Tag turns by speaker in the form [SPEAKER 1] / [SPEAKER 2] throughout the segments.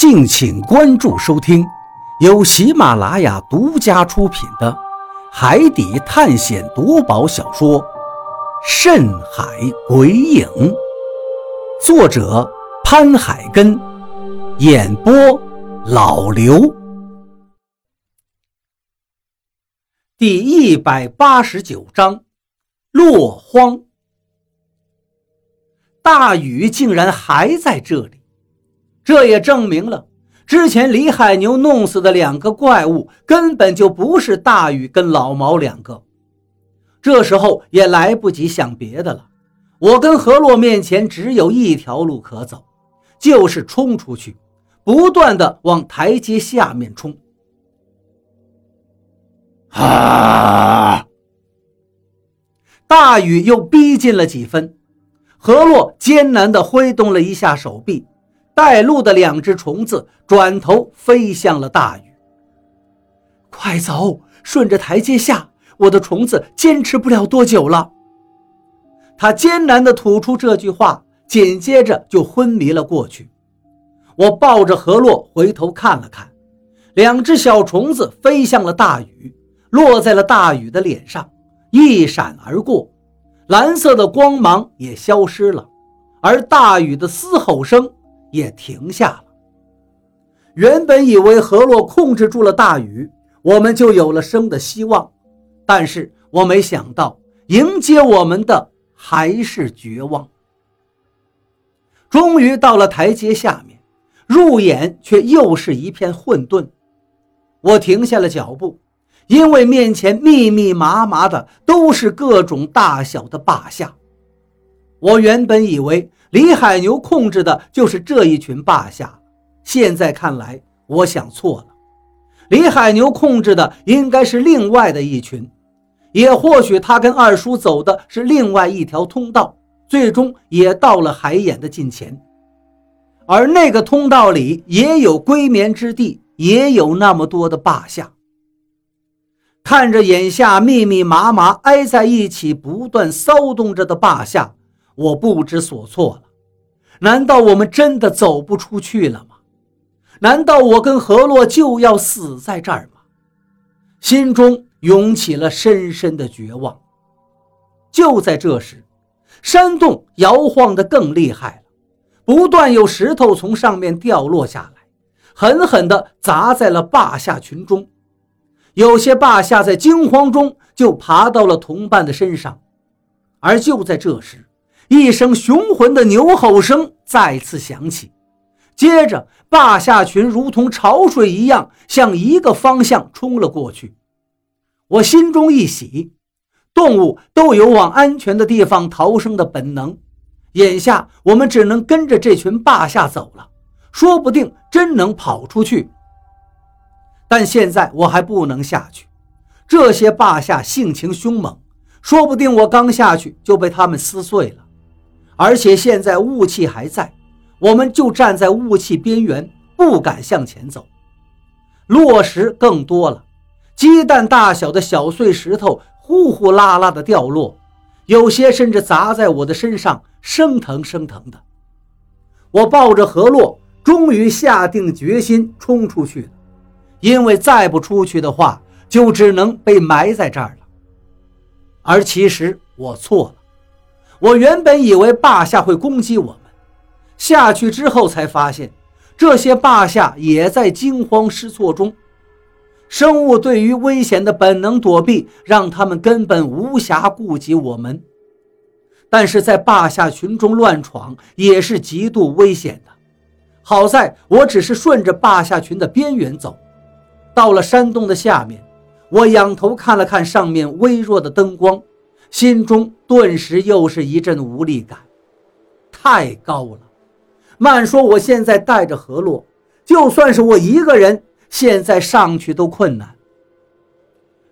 [SPEAKER 1] 敬请关注收听，由喜马拉雅独家出品的《海底探险夺宝小说》《深海鬼影》，作者潘海根，演播老刘。第一百八十九章，落荒。大雨竟然还在这里。这也证明了，之前李海牛弄死的两个怪物根本就不是大禹跟老毛两个。这时候也来不及想别的了，我跟何洛面前只有一条路可走，就是冲出去，不断的往台阶下面冲。啊！大雨又逼近了几分，何洛艰难地挥动了一下手臂。带路的两只虫子转头飞向了大禹。快走，顺着台阶下，我的虫子坚持不了多久了。他艰难地吐出这句话，紧接着就昏迷了过去。我抱着河洛回头看了看，两只小虫子飞向了大禹，落在了大禹的脸上，一闪而过，蓝色的光芒也消失了，而大禹的嘶吼声。也停下了。原本以为河洛控制住了大雨，我们就有了生的希望，但是我没想到迎接我们的还是绝望。终于到了台阶下面，入眼却又是一片混沌。我停下了脚步，因为面前密密麻麻的都是各种大小的霸下。我原本以为。李海牛控制的就是这一群霸下，现在看来，我想错了。李海牛控制的应该是另外的一群，也或许他跟二叔走的是另外一条通道，最终也到了海眼的近前。而那个通道里也有归眠之地，也有那么多的霸下。看着眼下密密麻麻挨在一起、不断骚动着的霸下。我不知所措了，难道我们真的走不出去了吗？难道我跟何洛就要死在这儿吗？心中涌起了深深的绝望。就在这时，山洞摇晃得更厉害了，不断有石头从上面掉落下来，狠狠地砸在了霸下群中。有些霸下在惊慌中就爬到了同伴的身上，而就在这时。一声雄浑的牛吼声再次响起，接着霸下群如同潮水一样向一个方向冲了过去。我心中一喜，动物都有往安全的地方逃生的本能，眼下我们只能跟着这群霸下走了，说不定真能跑出去。但现在我还不能下去，这些霸下性情凶猛，说不定我刚下去就被他们撕碎了。而且现在雾气还在，我们就站在雾气边缘，不敢向前走。落石更多了，鸡蛋大小的小碎石头呼呼啦啦的掉落，有些甚至砸在我的身上，生疼生疼的。我抱着何洛，终于下定决心冲出去了，因为再不出去的话，就只能被埋在这儿了。而其实我错了。我原本以为霸下会攻击我们，下去之后才发现，这些霸下也在惊慌失措中。生物对于危险的本能躲避，让他们根本无暇顾及我们。但是在霸下群中乱闯也是极度危险的。好在我只是顺着霸下群的边缘走，到了山洞的下面，我仰头看了看上面微弱的灯光。心中顿时又是一阵无力感，太高了。慢说，我现在带着何洛，就算是我一个人，现在上去都困难。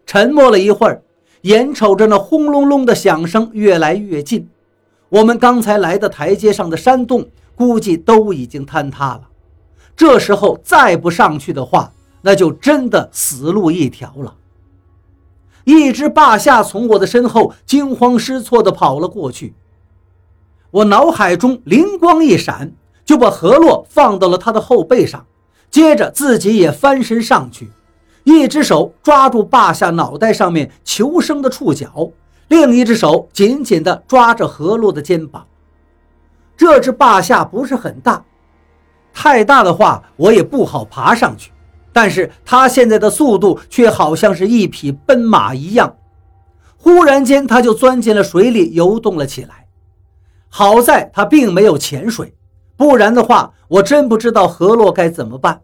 [SPEAKER 1] 沉默了一会儿，眼瞅着那轰隆隆的响声越来越近，我们刚才来的台阶上的山洞估计都已经坍塌了。这时候再不上去的话，那就真的死路一条了。一只霸下从我的身后惊慌失措地跑了过去，我脑海中灵光一闪，就把河洛放到了他的后背上，接着自己也翻身上去，一只手抓住霸下脑袋上面求生的触角，另一只手紧紧地抓着何洛的肩膀。这只霸下不是很大，太大的话我也不好爬上去，但是他现在的速度却好像是一匹奔马一样。忽然间，他就钻进了水里游动了起来。好在他并没有潜水。不然的话，我真不知道何洛该怎么办。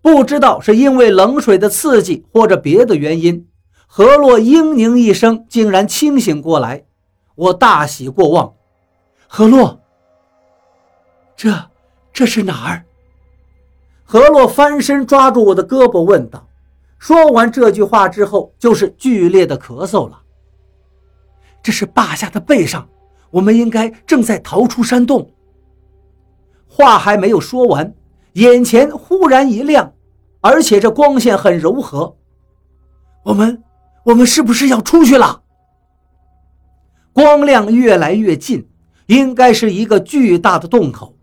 [SPEAKER 1] 不知道是因为冷水的刺激，或者别的原因，何洛嘤咛一声，竟然清醒过来。我大喜过望。何洛，这这是哪儿？何洛翻身抓住我的胳膊，问道。说完这句话之后，就是剧烈的咳嗽了。这是霸下的背上，我们应该正在逃出山洞。话还没有说完，眼前忽然一亮，而且这光线很柔和。我们，我们是不是要出去了？光亮越来越近，应该是一个巨大的洞口。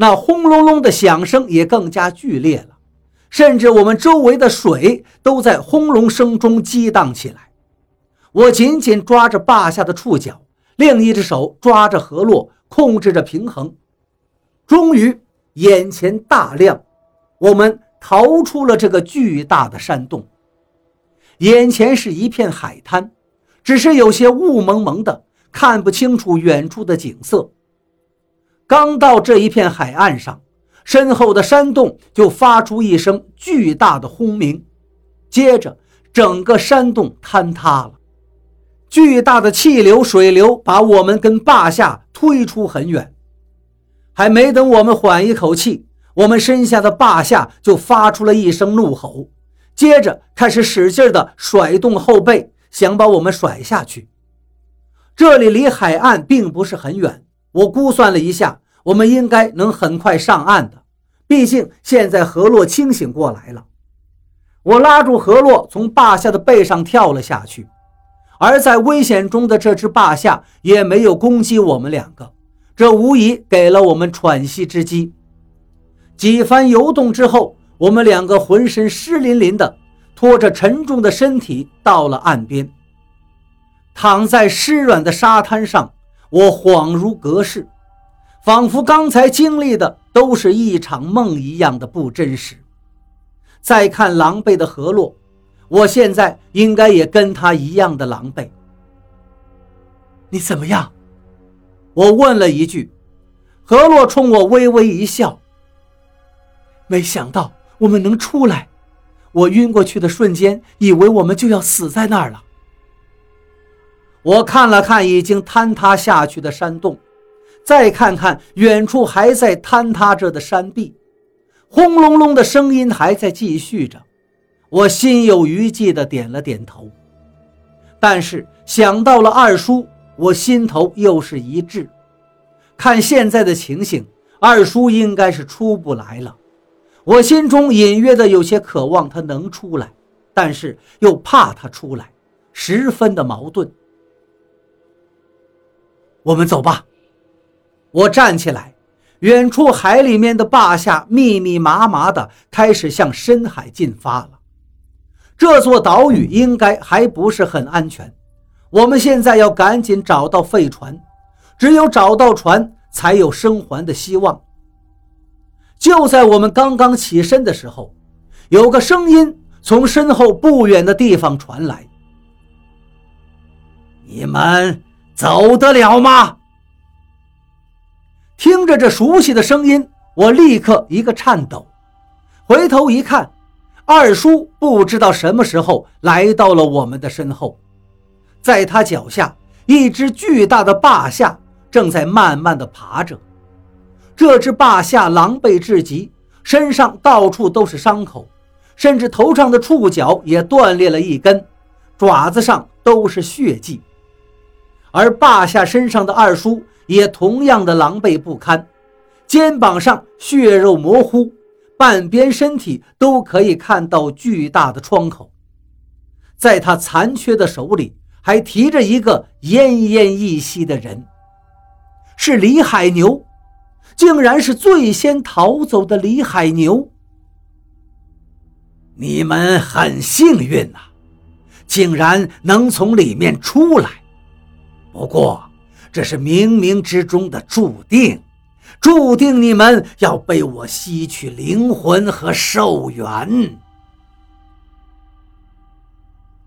[SPEAKER 1] 那轰隆隆的响声也更加剧烈了，甚至我们周围的水都在轰隆声中激荡起来。我紧紧抓着坝下的触角，另一只手抓着河洛，控制着平衡。终于，眼前大亮，我们逃出了这个巨大的山洞。眼前是一片海滩，只是有些雾蒙蒙的，看不清楚远处的景色。刚到这一片海岸上，身后的山洞就发出一声巨大的轰鸣，接着整个山洞坍塌了，巨大的气流、水流把我们跟坝下推出很远。还没等我们缓一口气，我们身下的霸下就发出了一声怒吼，接着开始使劲地甩动后背，想把我们甩下去。这里离海岸并不是很远，我估算了一下，我们应该能很快上岸的。毕竟现在何洛清醒过来了。我拉住何洛，从霸下的背上跳了下去，而在危险中的这只霸下也没有攻击我们两个。这无疑给了我们喘息之机。几番游动之后，我们两个浑身湿淋淋的，拖着沉重的身体到了岸边。躺在湿软的沙滩上，我恍如隔世，仿佛刚才经历的都是一场梦一样的不真实。再看狼狈的何洛，我现在应该也跟他一样的狼狈。你怎么样？我问了一句，何洛冲我微微一笑。没想到我们能出来，我晕过去的瞬间，以为我们就要死在那儿了。我看了看已经坍塌下去的山洞，再看看远处还在坍塌着的山壁，轰隆隆的声音还在继续着。我心有余悸地点了点头，但是想到了二叔。我心头又是一滞，看现在的情形，二叔应该是出不来了。我心中隐约的有些渴望他能出来，但是又怕他出来，十分的矛盾。我们走吧。我站起来，远处海里面的坝下密密麻麻的开始向深海进发了。这座岛屿应该还不是很安全。我们现在要赶紧找到废船，只有找到船，才有生还的希望。就在我们刚刚起身的时候，有个声音从身后不远的地方传来：“你们走得了吗？”听着这熟悉的声音，我立刻一个颤抖，回头一看，二叔不知道什么时候来到了我们的身后。在他脚下，一只巨大的霸下正在慢慢的爬着。这只霸下狼狈至极，身上到处都是伤口，甚至头上的触角也断裂了一根，爪子上都是血迹。而霸下身上的二叔也同样的狼狈不堪，肩膀上血肉模糊，半边身体都可以看到巨大的创口。在他残缺的手里。还提着一个奄奄一息的人，是李海牛，竟然是最先逃走的李海牛。你们很幸运呐，竟然能从里面出来。不过，这是冥冥之中的注定，注定你们要被我吸取灵魂和寿元。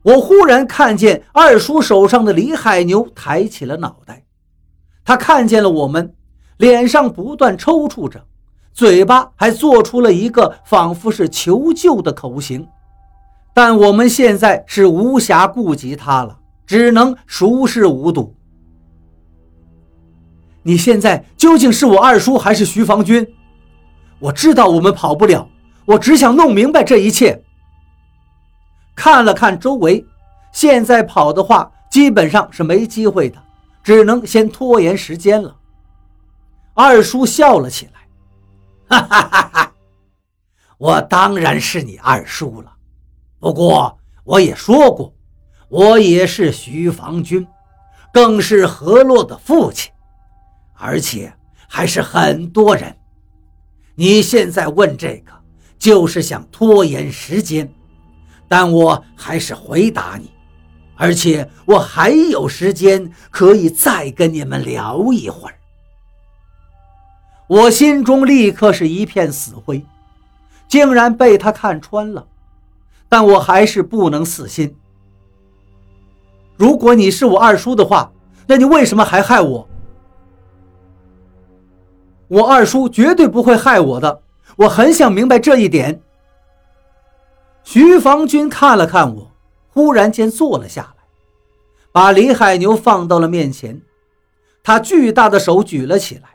[SPEAKER 1] 我忽然看见二叔手上的李海牛抬起了脑袋，他看见了我们，脸上不断抽搐着。嘴巴还做出了一个仿佛是求救的口型，但我们现在是无暇顾及他了，只能熟视无睹。你现在究竟是我二叔还是徐防军？我知道我们跑不了，我只想弄明白这一切。看了看周围，现在跑的话基本上是没机会的，只能先拖延时间了。二叔笑了起来。哈哈哈哈我当然是你二叔了，不过我也说过，我也是徐防军，更是何洛的父亲，而且还是很多人。你现在问这个，就是想拖延时间，但我还是回答你，而且我还有时间可以再跟你们聊一会儿。我心中立刻是一片死灰，竟然被他看穿了，但我还是不能死心。如果你是我二叔的话，那你为什么还害我？我二叔绝对不会害我的，我很想明白这一点。徐防军看了看我，忽然间坐了下来，把李海牛放到了面前，他巨大的手举了起来。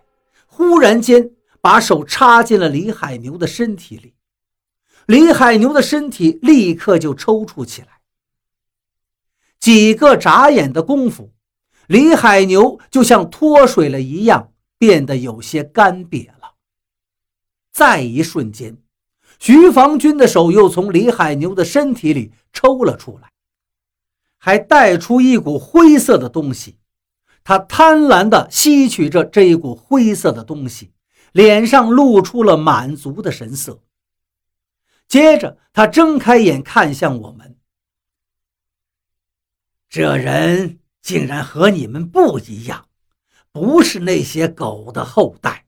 [SPEAKER 1] 忽然间，把手插进了李海牛的身体里，李海牛的身体立刻就抽搐起来。几个眨眼的功夫，李海牛就像脱水了一样，变得有些干瘪了。再一瞬间，徐防军的手又从李海牛的身体里抽了出来，还带出一股灰色的东西。他贪婪地吸取着这一股灰色的东西，脸上露出了满足的神色。接着，他睁开眼看向我们：“这人竟然和你们不一样，不是那些狗的后代。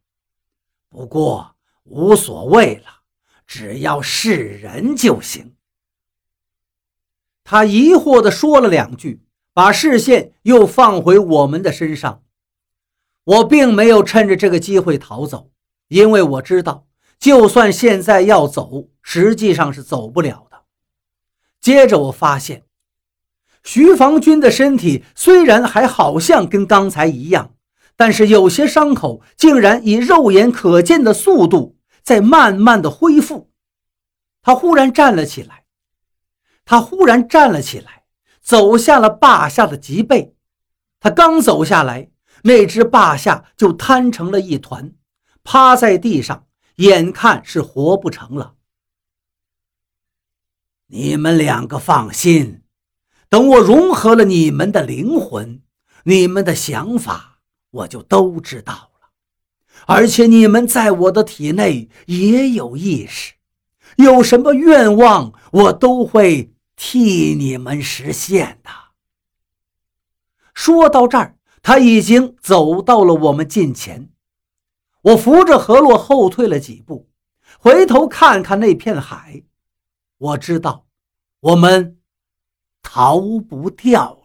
[SPEAKER 1] 不过无所谓了，只要是人就行。”他疑惑地说了两句。把视线又放回我们的身上，我并没有趁着这个机会逃走，因为我知道，就算现在要走，实际上是走不了的。接着我发现，徐防军的身体虽然还好像跟刚才一样，但是有些伤口竟然以肉眼可见的速度在慢慢的恢复。他忽然站了起来，他忽然站了起来。走下了霸下的脊背，他刚走下来，那只霸下就瘫成了一团，趴在地上，眼看是活不成了。你们两个放心，等我融合了你们的灵魂，你们的想法我就都知道了，而且你们在我的体内也有意识，有什么愿望我都会。替你们实现的。说到这儿，他已经走到了我们近前。我扶着何洛后退了几步，回头看看那片海，我知道，我们逃不掉。